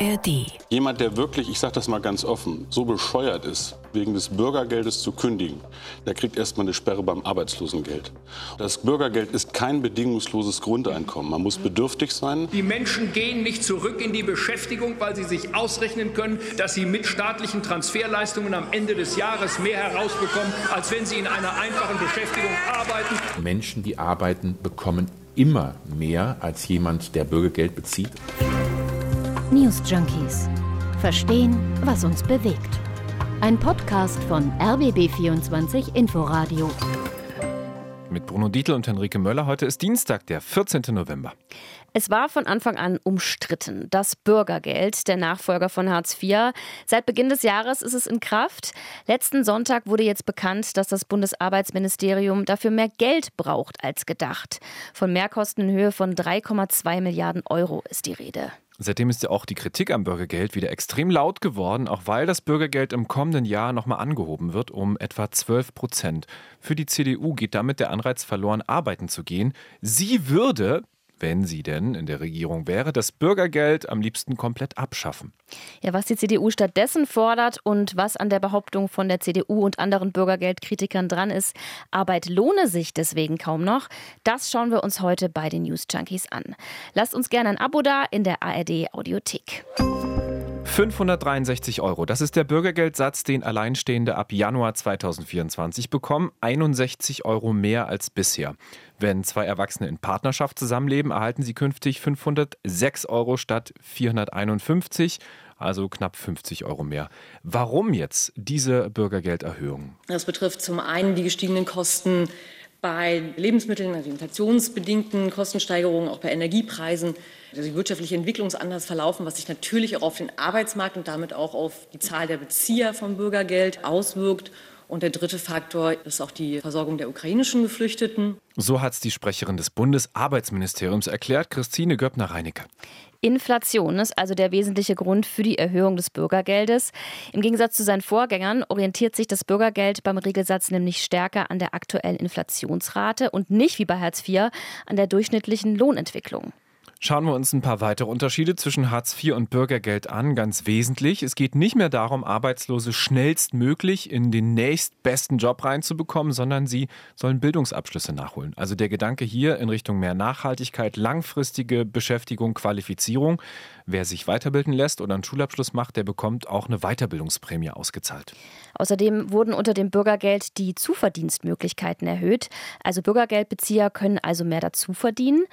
ARD. Jemand, der wirklich, ich sage das mal ganz offen, so bescheuert ist, wegen des Bürgergeldes zu kündigen, der kriegt erstmal eine Sperre beim Arbeitslosengeld. Das Bürgergeld ist kein bedingungsloses Grundeinkommen. Man muss bedürftig sein. Die Menschen gehen nicht zurück in die Beschäftigung, weil sie sich ausrechnen können, dass sie mit staatlichen Transferleistungen am Ende des Jahres mehr herausbekommen, als wenn sie in einer einfachen Beschäftigung arbeiten. Menschen, die arbeiten, bekommen immer mehr als jemand, der Bürgergeld bezieht. News Junkies. Verstehen, was uns bewegt. Ein Podcast von RBB24 Inforadio. Mit Bruno Dietl und Henrike Möller. Heute ist Dienstag, der 14. November. Es war von Anfang an umstritten. Das Bürgergeld, der Nachfolger von Hartz IV. Seit Beginn des Jahres ist es in Kraft. Letzten Sonntag wurde jetzt bekannt, dass das Bundesarbeitsministerium dafür mehr Geld braucht als gedacht. Von Mehrkosten in Höhe von 3,2 Milliarden Euro ist die Rede. Seitdem ist ja auch die Kritik am Bürgergeld wieder extrem laut geworden, auch weil das Bürgergeld im kommenden Jahr nochmal angehoben wird um etwa 12 Prozent. Für die CDU geht damit der Anreiz verloren, arbeiten zu gehen. Sie würde wenn sie denn in der Regierung wäre, das Bürgergeld am liebsten komplett abschaffen. Ja, was die CDU stattdessen fordert und was an der Behauptung von der CDU und anderen Bürgergeldkritikern dran ist, Arbeit lohne sich deswegen kaum noch, das schauen wir uns heute bei den News Junkies an. Lasst uns gerne ein Abo da in der ARD Audiothek. 563 Euro. Das ist der Bürgergeldsatz, den Alleinstehende ab Januar 2024 bekommen. 61 Euro mehr als bisher. Wenn zwei Erwachsene in Partnerschaft zusammenleben, erhalten sie künftig 506 Euro statt 451 also knapp 50 Euro mehr. Warum jetzt diese Bürgergelderhöhung? Das betrifft zum einen die gestiegenen Kosten bei Lebensmitteln, also inflationsbedingten Kostensteigerungen, auch bei Energiepreisen, also die wirtschaftliche Entwicklung anders verlaufen, was sich natürlich auch auf den Arbeitsmarkt und damit auch auf die Zahl der Bezieher von Bürgergeld auswirkt. Und der dritte Faktor ist auch die Versorgung der ukrainischen Geflüchteten. So hat es die Sprecherin des Bundesarbeitsministeriums erklärt, Christine Göppner-Reinecke. Inflation ist also der wesentliche Grund für die Erhöhung des Bürgergeldes. Im Gegensatz zu seinen Vorgängern orientiert sich das Bürgergeld beim Regelsatz nämlich stärker an der aktuellen Inflationsrate und nicht wie bei Hartz IV an der durchschnittlichen Lohnentwicklung. Schauen wir uns ein paar weitere Unterschiede zwischen Hartz IV und Bürgergeld an. Ganz wesentlich, es geht nicht mehr darum, Arbeitslose schnellstmöglich in den nächstbesten Job reinzubekommen, sondern sie sollen Bildungsabschlüsse nachholen. Also der Gedanke hier in Richtung mehr Nachhaltigkeit, langfristige Beschäftigung, Qualifizierung. Wer sich weiterbilden lässt oder einen Schulabschluss macht, der bekommt auch eine Weiterbildungsprämie ausgezahlt. Außerdem wurden unter dem Bürgergeld die Zuverdienstmöglichkeiten erhöht. Also Bürgergeldbezieher können also mehr dazu verdienen.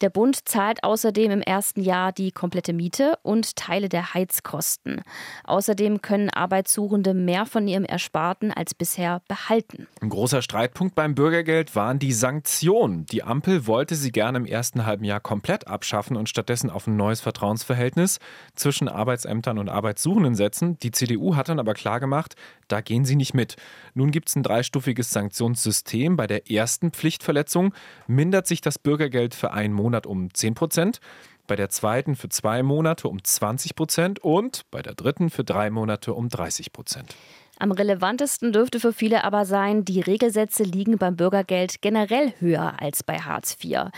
Der Bund zahlt außerdem im ersten Jahr die komplette Miete und Teile der Heizkosten. Außerdem können Arbeitssuchende mehr von ihrem Ersparten als bisher behalten. Ein großer Streitpunkt beim Bürgergeld waren die Sanktionen. Die Ampel wollte sie gerne im ersten halben Jahr komplett abschaffen und stattdessen auf ein neues Vertrauensverhältnis Verhältnis zwischen Arbeitsämtern und Arbeitssuchenden setzen. Die CDU hat dann aber klargemacht, da gehen sie nicht mit. Nun gibt es ein dreistufiges Sanktionssystem. Bei der ersten Pflichtverletzung mindert sich das Bürgergeld für einen Monat um 10 Prozent bei der zweiten für zwei Monate um 20 Prozent und bei der dritten für drei Monate um 30 Prozent. Am relevantesten dürfte für viele aber sein, die Regelsätze liegen beim Bürgergeld generell höher als bei Hartz IV.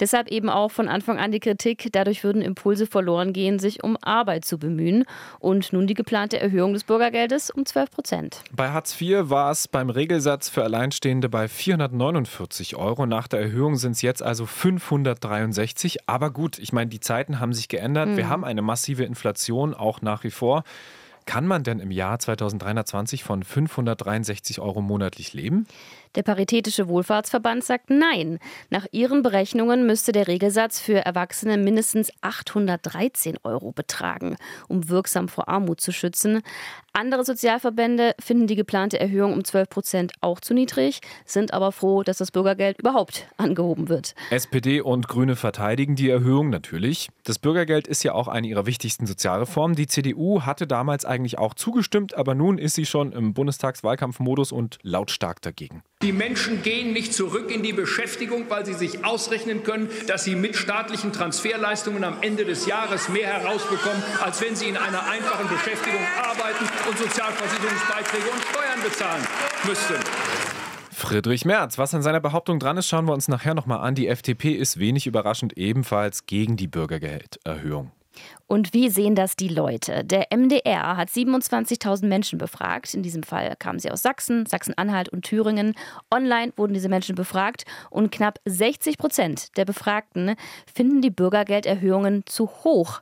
Deshalb eben auch von Anfang an die Kritik, dadurch würden Impulse verloren gehen, sich um Arbeit zu bemühen. Und nun die geplante Erhöhung des Bürgergeldes um 12 Prozent. Bei Hartz IV war es beim Regelsatz für Alleinstehende bei 449 Euro. Nach der Erhöhung sind es jetzt also 563. Aber gut, ich meine, die Zeiten haben sich geändert. Mhm. Wir haben eine massive Inflation auch nach wie vor. Kann man denn im Jahr 2320 von 563 Euro monatlich leben? Der Paritätische Wohlfahrtsverband sagt nein. Nach ihren Berechnungen müsste der Regelsatz für Erwachsene mindestens 813 Euro betragen, um wirksam vor Armut zu schützen. Andere Sozialverbände finden die geplante Erhöhung um 12 Prozent auch zu niedrig, sind aber froh, dass das Bürgergeld überhaupt angehoben wird. SPD und Grüne verteidigen die Erhöhung natürlich. Das Bürgergeld ist ja auch eine ihrer wichtigsten Sozialreformen. Die CDU hatte damals eigentlich auch zugestimmt, aber nun ist sie schon im Bundestagswahlkampfmodus und lautstark dagegen. Die Menschen gehen nicht zurück in die Beschäftigung, weil sie sich ausrechnen können, dass sie mit staatlichen Transferleistungen am Ende des Jahres mehr herausbekommen, als wenn sie in einer einfachen Beschäftigung arbeiten und Sozialversicherungsbeiträge und Steuern bezahlen müssten. Friedrich Merz, was an seiner Behauptung dran ist, schauen wir uns nachher nochmal an. Die FDP ist wenig überraschend ebenfalls gegen die Bürgergelderhöhung. Und wie sehen das die Leute? Der MDR hat 27.000 Menschen befragt. In diesem Fall kamen sie aus Sachsen, Sachsen-Anhalt und Thüringen. Online wurden diese Menschen befragt und knapp 60 Prozent der Befragten finden die Bürgergelderhöhungen zu hoch.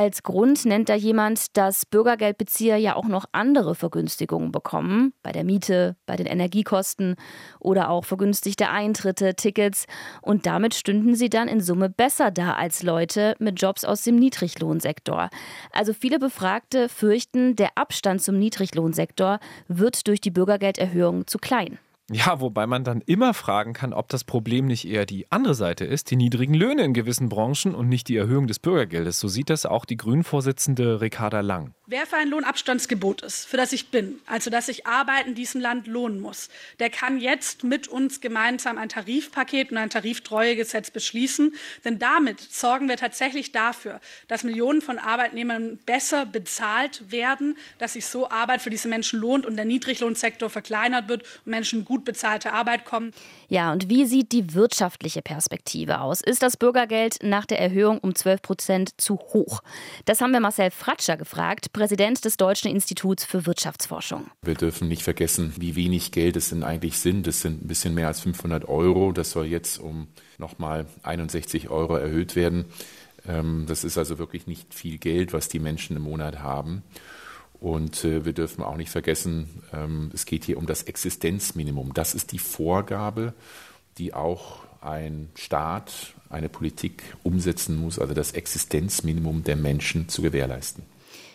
Als Grund nennt da jemand, dass Bürgergeldbezieher ja auch noch andere Vergünstigungen bekommen, bei der Miete, bei den Energiekosten oder auch vergünstigte Eintritte, Tickets. Und damit stünden sie dann in Summe besser da als Leute mit Jobs aus dem Niedriglohnsektor. Also viele Befragte fürchten, der Abstand zum Niedriglohnsektor wird durch die Bürgergelderhöhung zu klein. Ja, wobei man dann immer fragen kann, ob das Problem nicht eher die andere Seite ist, die niedrigen Löhne in gewissen Branchen und nicht die Erhöhung des Bürgergeldes. So sieht das auch die Grünen-Vorsitzende Ricarda Lang. Wer für ein Lohnabstandsgebot ist, für das ich bin, also dass sich Arbeit in diesem Land lohnen muss, der kann jetzt mit uns gemeinsam ein Tarifpaket und ein Tariftreuegesetz beschließen. Denn damit sorgen wir tatsächlich dafür, dass Millionen von Arbeitnehmern besser bezahlt werden, dass sich so Arbeit für diese Menschen lohnt und der Niedriglohnsektor verkleinert wird und Menschen gut bezahlte Arbeit kommen. Ja, und wie sieht die wirtschaftliche Perspektive aus? Ist das Bürgergeld nach der Erhöhung um 12 Prozent zu hoch? Das haben wir Marcel Fratscher gefragt, Präsident des Deutschen Instituts für Wirtschaftsforschung. Wir dürfen nicht vergessen, wie wenig Geld es denn eigentlich sind. Es sind ein bisschen mehr als 500 Euro. Das soll jetzt um nochmal 61 Euro erhöht werden. Ähm, das ist also wirklich nicht viel Geld, was die Menschen im Monat haben. Und äh, wir dürfen auch nicht vergessen, ähm, es geht hier um das Existenzminimum. Das ist die Vorgabe, die auch ein Staat, eine Politik umsetzen muss, also das Existenzminimum der Menschen zu gewährleisten.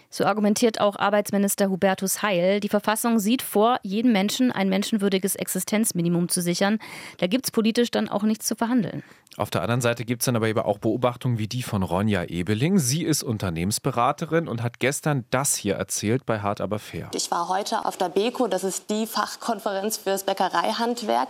So argumentiert auch Arbeitsminister Hubertus Heil. Die Verfassung sieht vor, jedem Menschen ein menschenwürdiges Existenzminimum zu sichern. Da gibt es politisch dann auch nichts zu verhandeln. Auf der anderen Seite gibt es dann aber eben auch Beobachtungen wie die von Ronja Ebeling. Sie ist Unternehmensberaterin und hat gestern das hier erzählt bei Hart aber fair. Ich war heute auf der BECO, das ist die Fachkonferenz fürs Bäckereihandwerk.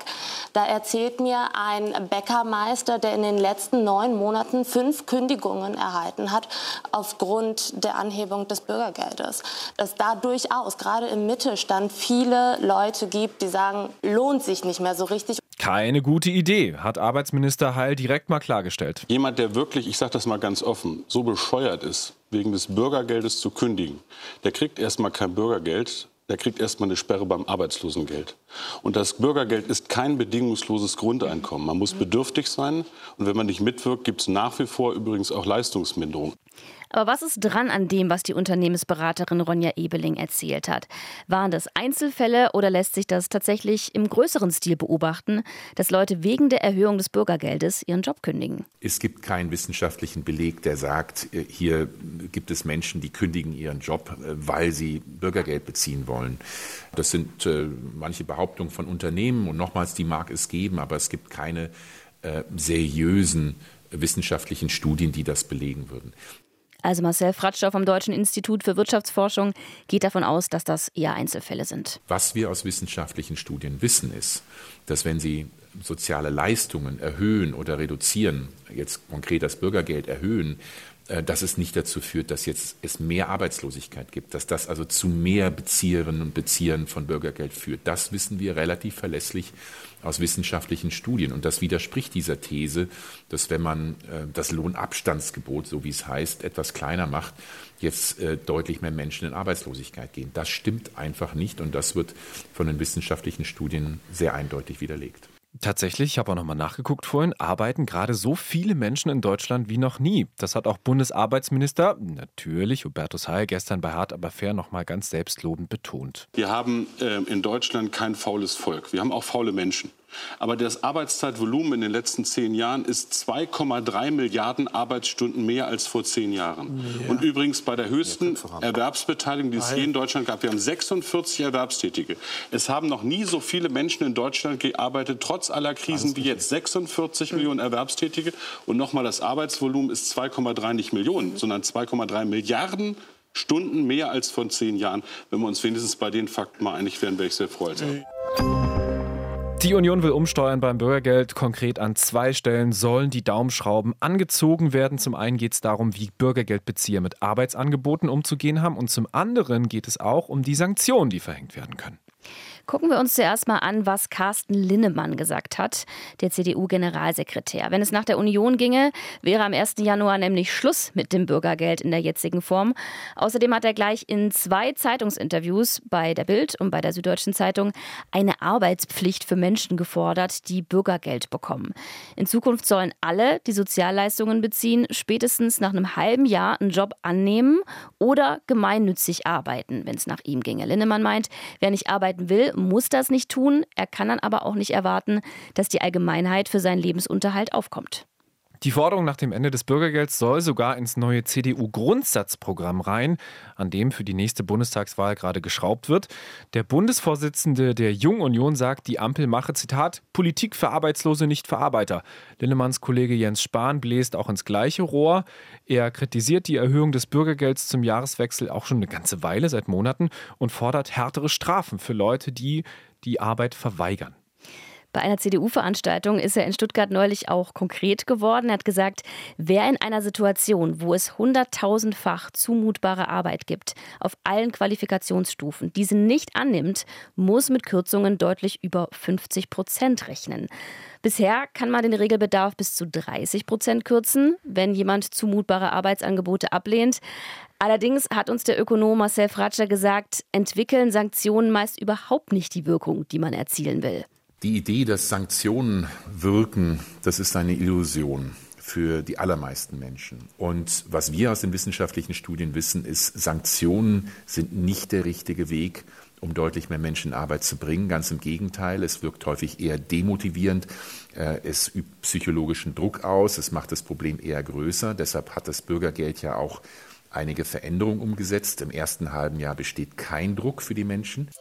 Da erzählt mir ein Bäckermeister, der in den letzten neun Monaten fünf Kündigungen erhalten hat aufgrund der Anhebung des Bürgergeldes. Dass da durchaus gerade im Mittelstand viele Leute gibt, die sagen, lohnt sich nicht mehr so richtig. Keine gute Idee, hat Arbeitsminister Heil direkt mal klargestellt. Jemand, der wirklich, ich sage das mal ganz offen, so bescheuert ist, wegen des Bürgergeldes zu kündigen, der kriegt erstmal kein Bürgergeld, der kriegt erstmal eine Sperre beim Arbeitslosengeld. Und das Bürgergeld ist kein bedingungsloses Grundeinkommen. Man muss bedürftig sein und wenn man nicht mitwirkt, gibt es nach wie vor übrigens auch Leistungsminderung. Aber was ist dran an dem, was die Unternehmensberaterin Ronja Ebeling erzählt hat? Waren das Einzelfälle oder lässt sich das tatsächlich im größeren Stil beobachten, dass Leute wegen der Erhöhung des Bürgergeldes ihren Job kündigen? Es gibt keinen wissenschaftlichen Beleg, der sagt, äh, hier gibt es Menschen, die kündigen ihren Job, äh, weil sie Bürgergeld beziehen wollen. Das sind äh, manche Behauptungen von Unternehmen und nochmals, die mag es geben, aber es gibt keine seriösen wissenschaftlichen Studien, die das belegen würden. Also Marcel Fratscher vom Deutschen Institut für Wirtschaftsforschung geht davon aus, dass das eher Einzelfälle sind. Was wir aus wissenschaftlichen Studien wissen, ist, dass wenn Sie soziale Leistungen erhöhen oder reduzieren, jetzt konkret das Bürgergeld erhöhen, dass es nicht dazu führt, dass jetzt es mehr Arbeitslosigkeit gibt, dass das also zu mehr Bezieherinnen und Beziehern von Bürgergeld führt. Das wissen wir relativ verlässlich aus wissenschaftlichen Studien. Und das widerspricht dieser These, dass wenn man äh, das Lohnabstandsgebot, so wie es heißt, etwas kleiner macht, jetzt äh, deutlich mehr Menschen in Arbeitslosigkeit gehen. Das stimmt einfach nicht und das wird von den wissenschaftlichen Studien sehr eindeutig widerlegt. Tatsächlich, ich habe auch nochmal nachgeguckt vorhin, arbeiten gerade so viele Menschen in Deutschland wie noch nie. Das hat auch Bundesarbeitsminister, natürlich Hubertus Heil, gestern bei Hart aber fair nochmal ganz selbstlobend betont. Wir haben äh, in Deutschland kein faules Volk. Wir haben auch faule Menschen. Aber das Arbeitszeitvolumen in den letzten zehn Jahren ist 2,3 Milliarden Arbeitsstunden mehr als vor zehn Jahren. Ja. Und übrigens bei der höchsten Erwerbsbeteiligung, die es je in Deutschland gab. Wir haben 46 Erwerbstätige. Es haben noch nie so viele Menschen in Deutschland gearbeitet, trotz aller Krisen wie jetzt. 46 mhm. Millionen Erwerbstätige. Und nochmal, das Arbeitsvolumen ist 2,3 nicht Millionen, sondern 2,3 Milliarden Stunden mehr als vor zehn Jahren. Wenn wir uns wenigstens bei den Fakten mal einig wären, wäre ich sehr froh. Also. Die Union will umsteuern beim Bürgergeld. Konkret an zwei Stellen sollen die Daumenschrauben angezogen werden. Zum einen geht es darum, wie Bürgergeldbezieher mit Arbeitsangeboten umzugehen haben. Und zum anderen geht es auch um die Sanktionen, die verhängt werden können. Gucken wir uns zuerst mal an, was Carsten Linnemann gesagt hat, der CDU-Generalsekretär. Wenn es nach der Union ginge, wäre am 1. Januar nämlich Schluss mit dem Bürgergeld in der jetzigen Form. Außerdem hat er gleich in zwei Zeitungsinterviews bei der Bild und bei der Süddeutschen Zeitung eine Arbeitspflicht für Menschen gefordert, die Bürgergeld bekommen. In Zukunft sollen alle, die Sozialleistungen beziehen, spätestens nach einem halben Jahr einen Job annehmen oder gemeinnützig arbeiten, wenn es nach ihm ginge. Linnemann meint, wer nicht arbeiten will, muss das nicht tun. Er kann dann aber auch nicht erwarten, dass die Allgemeinheit für seinen Lebensunterhalt aufkommt. Die Forderung nach dem Ende des Bürgergelds soll sogar ins neue CDU-Grundsatzprogramm rein, an dem für die nächste Bundestagswahl gerade geschraubt wird. Der Bundesvorsitzende der Jungen Union sagt, die Ampel mache, Zitat, Politik für Arbeitslose, nicht für Arbeiter. Linnemanns Kollege Jens Spahn bläst auch ins gleiche Rohr. Er kritisiert die Erhöhung des Bürgergelds zum Jahreswechsel auch schon eine ganze Weile, seit Monaten, und fordert härtere Strafen für Leute, die die Arbeit verweigern. Bei einer CDU-Veranstaltung ist er in Stuttgart neulich auch konkret geworden. Er hat gesagt, wer in einer Situation, wo es hunderttausendfach zumutbare Arbeit gibt, auf allen Qualifikationsstufen diese nicht annimmt, muss mit Kürzungen deutlich über 50 Prozent rechnen. Bisher kann man den Regelbedarf bis zu 30 Prozent kürzen, wenn jemand zumutbare Arbeitsangebote ablehnt. Allerdings hat uns der Ökonom Marcel Fratscher gesagt, entwickeln Sanktionen meist überhaupt nicht die Wirkung, die man erzielen will. Die Idee, dass Sanktionen wirken, das ist eine Illusion für die allermeisten Menschen. Und was wir aus den wissenschaftlichen Studien wissen, ist, Sanktionen sind nicht der richtige Weg, um deutlich mehr Menschen in Arbeit zu bringen. Ganz im Gegenteil, es wirkt häufig eher demotivierend, äh, es übt psychologischen Druck aus, es macht das Problem eher größer. Deshalb hat das Bürgergeld ja auch einige Veränderungen umgesetzt. Im ersten halben Jahr besteht kein Druck für die Menschen.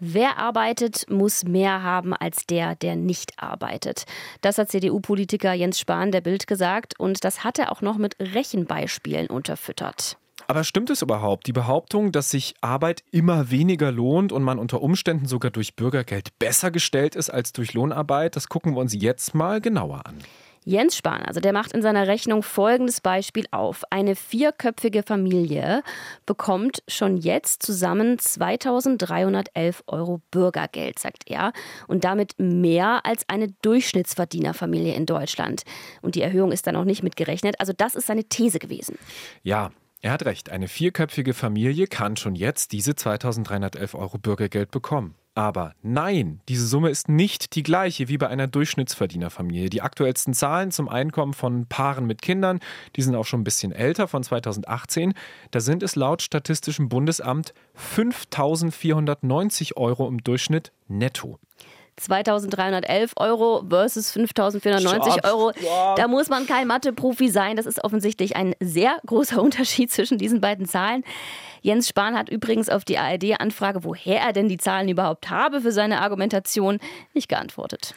Wer arbeitet, muss mehr haben als der, der nicht arbeitet. Das hat CDU-Politiker Jens Spahn der Bild gesagt und das hat er auch noch mit Rechenbeispielen unterfüttert. Aber stimmt es überhaupt? Die Behauptung, dass sich Arbeit immer weniger lohnt und man unter Umständen sogar durch Bürgergeld besser gestellt ist als durch Lohnarbeit, das gucken wir uns jetzt mal genauer an. Jens Spahn, also der macht in seiner Rechnung folgendes Beispiel auf. Eine vierköpfige Familie bekommt schon jetzt zusammen 2311 Euro Bürgergeld, sagt er. Und damit mehr als eine Durchschnittsverdienerfamilie in Deutschland. Und die Erhöhung ist dann auch nicht mitgerechnet. Also das ist seine These gewesen. Ja, er hat recht. Eine vierköpfige Familie kann schon jetzt diese 2311 Euro Bürgergeld bekommen. Aber nein, diese Summe ist nicht die gleiche wie bei einer Durchschnittsverdienerfamilie. Die aktuellsten Zahlen zum Einkommen von Paaren mit Kindern, die sind auch schon ein bisschen älter, von 2018. Da sind es laut Statistischem Bundesamt 5.490 Euro im Durchschnitt netto. 2311 Euro versus 5490 Euro. Da muss man kein Mathe-Profi sein. Das ist offensichtlich ein sehr großer Unterschied zwischen diesen beiden Zahlen. Jens Spahn hat übrigens auf die ARD-Anfrage, woher er denn die Zahlen überhaupt habe für seine Argumentation, nicht geantwortet.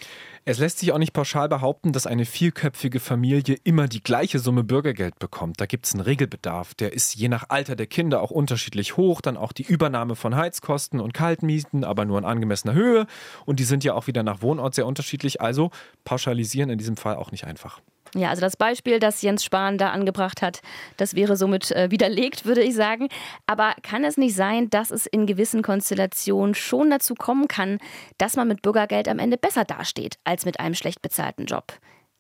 Es lässt sich auch nicht pauschal behaupten, dass eine vierköpfige Familie immer die gleiche Summe Bürgergeld bekommt. Da gibt es einen Regelbedarf. Der ist je nach Alter der Kinder auch unterschiedlich hoch. Dann auch die Übernahme von Heizkosten und Kaltmieten, aber nur in angemessener Höhe. Und die sind ja auch wieder nach Wohnort sehr unterschiedlich. Also pauschalisieren in diesem Fall auch nicht einfach. Ja, also das Beispiel, das Jens Spahn da angebracht hat, das wäre somit äh, widerlegt, würde ich sagen. Aber kann es nicht sein, dass es in gewissen Konstellationen schon dazu kommen kann, dass man mit Bürgergeld am Ende besser dasteht als mit einem schlecht bezahlten Job?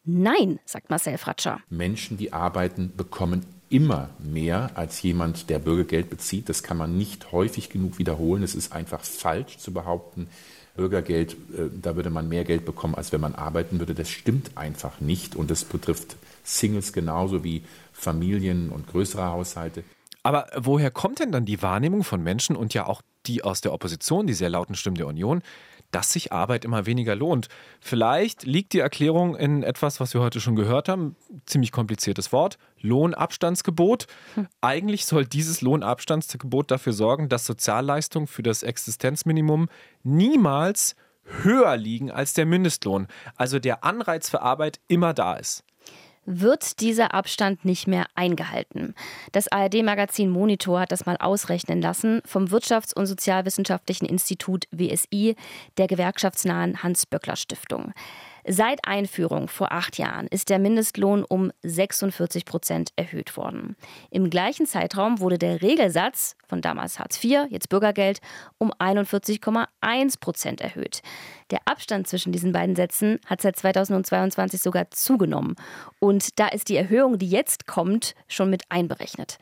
Nein, sagt Marcel Fratscher. Menschen, die arbeiten, bekommen immer mehr als jemand, der Bürgergeld bezieht. Das kann man nicht häufig genug wiederholen. Es ist einfach falsch zu behaupten, Bürgergeld, äh, da würde man mehr Geld bekommen, als wenn man arbeiten würde. Das stimmt einfach nicht. Und das betrifft Singles genauso wie Familien und größere Haushalte. Aber woher kommt denn dann die Wahrnehmung von Menschen und ja auch die aus der Opposition, die sehr lauten Stimmen der Union, dass sich Arbeit immer weniger lohnt. Vielleicht liegt die Erklärung in etwas, was wir heute schon gehört haben, ziemlich kompliziertes Wort, Lohnabstandsgebot. Hm. Eigentlich soll dieses Lohnabstandsgebot dafür sorgen, dass Sozialleistungen für das Existenzminimum niemals höher liegen als der Mindestlohn. Also der Anreiz für Arbeit immer da ist wird dieser Abstand nicht mehr eingehalten. Das ARD-Magazin Monitor hat das mal ausrechnen lassen vom Wirtschafts- und Sozialwissenschaftlichen Institut WSI der gewerkschaftsnahen Hans-Böckler-Stiftung. Seit Einführung vor acht Jahren ist der Mindestlohn um 46 Prozent erhöht worden. Im gleichen Zeitraum wurde der Regelsatz von damals Hartz IV, jetzt Bürgergeld, um 41,1 Prozent erhöht. Der Abstand zwischen diesen beiden Sätzen hat seit 2022 sogar zugenommen. Und da ist die Erhöhung, die jetzt kommt, schon mit einberechnet.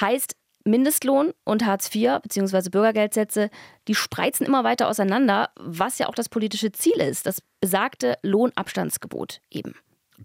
Heißt, Mindestlohn und Hartz IV bzw. Bürgergeldsätze, die spreizen immer weiter auseinander, was ja auch das politische Ziel ist, das besagte Lohnabstandsgebot eben.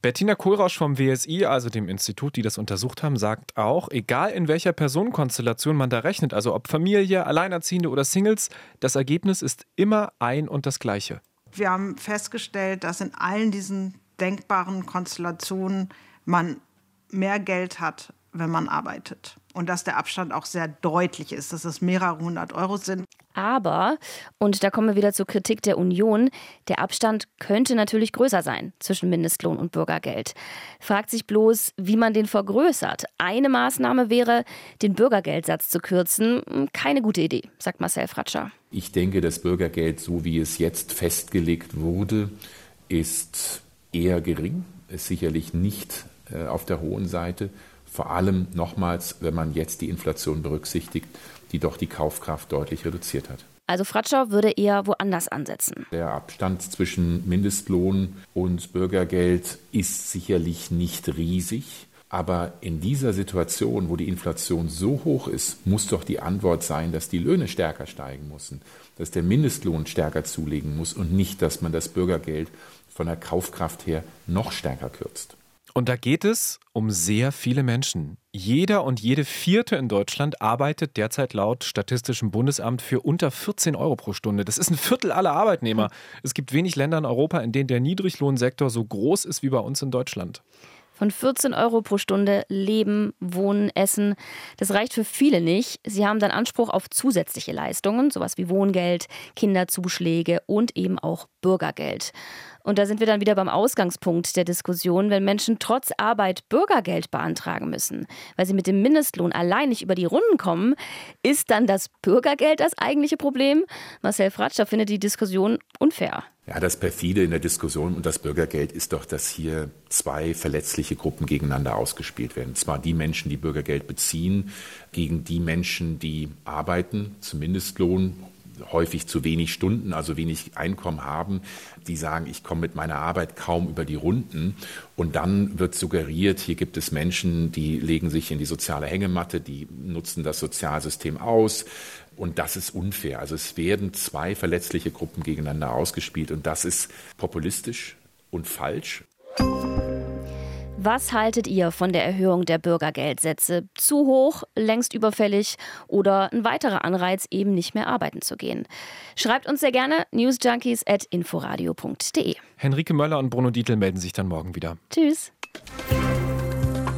Bettina Kohlrausch vom WSI, also dem Institut, die das untersucht haben, sagt auch, egal in welcher Personenkonstellation man da rechnet, also ob Familie, Alleinerziehende oder Singles, das Ergebnis ist immer ein und das gleiche. Wir haben festgestellt, dass in allen diesen denkbaren Konstellationen man mehr Geld hat, wenn man arbeitet und dass der Abstand auch sehr deutlich ist, dass es mehrere hundert Euro sind. Aber, und da kommen wir wieder zur Kritik der Union, der Abstand könnte natürlich größer sein zwischen Mindestlohn und Bürgergeld. Fragt sich bloß, wie man den vergrößert. Eine Maßnahme wäre, den Bürgergeldsatz zu kürzen. Keine gute Idee, sagt Marcel Fratscher. Ich denke, das Bürgergeld, so wie es jetzt festgelegt wurde, ist eher gering, ist sicherlich nicht äh, auf der hohen Seite. Vor allem nochmals, wenn man jetzt die Inflation berücksichtigt, die doch die Kaufkraft deutlich reduziert hat. Also Fratscher würde eher woanders ansetzen. Der Abstand zwischen Mindestlohn und Bürgergeld ist sicherlich nicht riesig. Aber in dieser Situation, wo die Inflation so hoch ist, muss doch die Antwort sein, dass die Löhne stärker steigen müssen, dass der Mindestlohn stärker zulegen muss und nicht, dass man das Bürgergeld von der Kaufkraft her noch stärker kürzt. Und da geht es um sehr viele Menschen. Jeder und jede vierte in Deutschland arbeitet derzeit laut Statistischem Bundesamt für unter 14 Euro pro Stunde. Das ist ein Viertel aller Arbeitnehmer. Hm. Es gibt wenig Länder in Europa, in denen der Niedriglohnsektor so groß ist wie bei uns in Deutschland. Von 14 Euro pro Stunde leben, wohnen, essen. Das reicht für viele nicht. Sie haben dann Anspruch auf zusätzliche Leistungen, sowas wie Wohngeld, Kinderzuschläge und eben auch Bürgergeld. Und da sind wir dann wieder beim Ausgangspunkt der Diskussion, wenn Menschen trotz Arbeit Bürgergeld beantragen müssen, weil sie mit dem Mindestlohn allein nicht über die Runden kommen, ist dann das Bürgergeld das eigentliche Problem? Marcel Fratscher findet die Diskussion unfair. Ja, das perfide in der Diskussion und das Bürgergeld ist doch, dass hier zwei verletzliche Gruppen gegeneinander ausgespielt werden. Zwar die Menschen, die Bürgergeld beziehen, gegen die Menschen, die arbeiten, zum Mindestlohn häufig zu wenig Stunden, also wenig Einkommen haben, die sagen, ich komme mit meiner Arbeit kaum über die Runden. Und dann wird suggeriert, hier gibt es Menschen, die legen sich in die soziale Hängematte, die nutzen das Sozialsystem aus. Und das ist unfair. Also es werden zwei verletzliche Gruppen gegeneinander ausgespielt und das ist populistisch und falsch. Was haltet ihr von der Erhöhung der Bürgergeldsätze? Zu hoch, längst überfällig oder ein weiterer Anreiz, eben nicht mehr arbeiten zu gehen? Schreibt uns sehr gerne newsjunkies at inforadio.de. Henrike Möller und Bruno Dietl melden sich dann morgen wieder. Tschüss.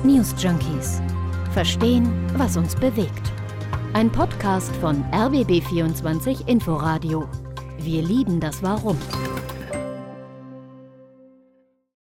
News Junkies. Verstehen, was uns bewegt. Ein Podcast von RBB24 Inforadio. Wir lieben das Warum.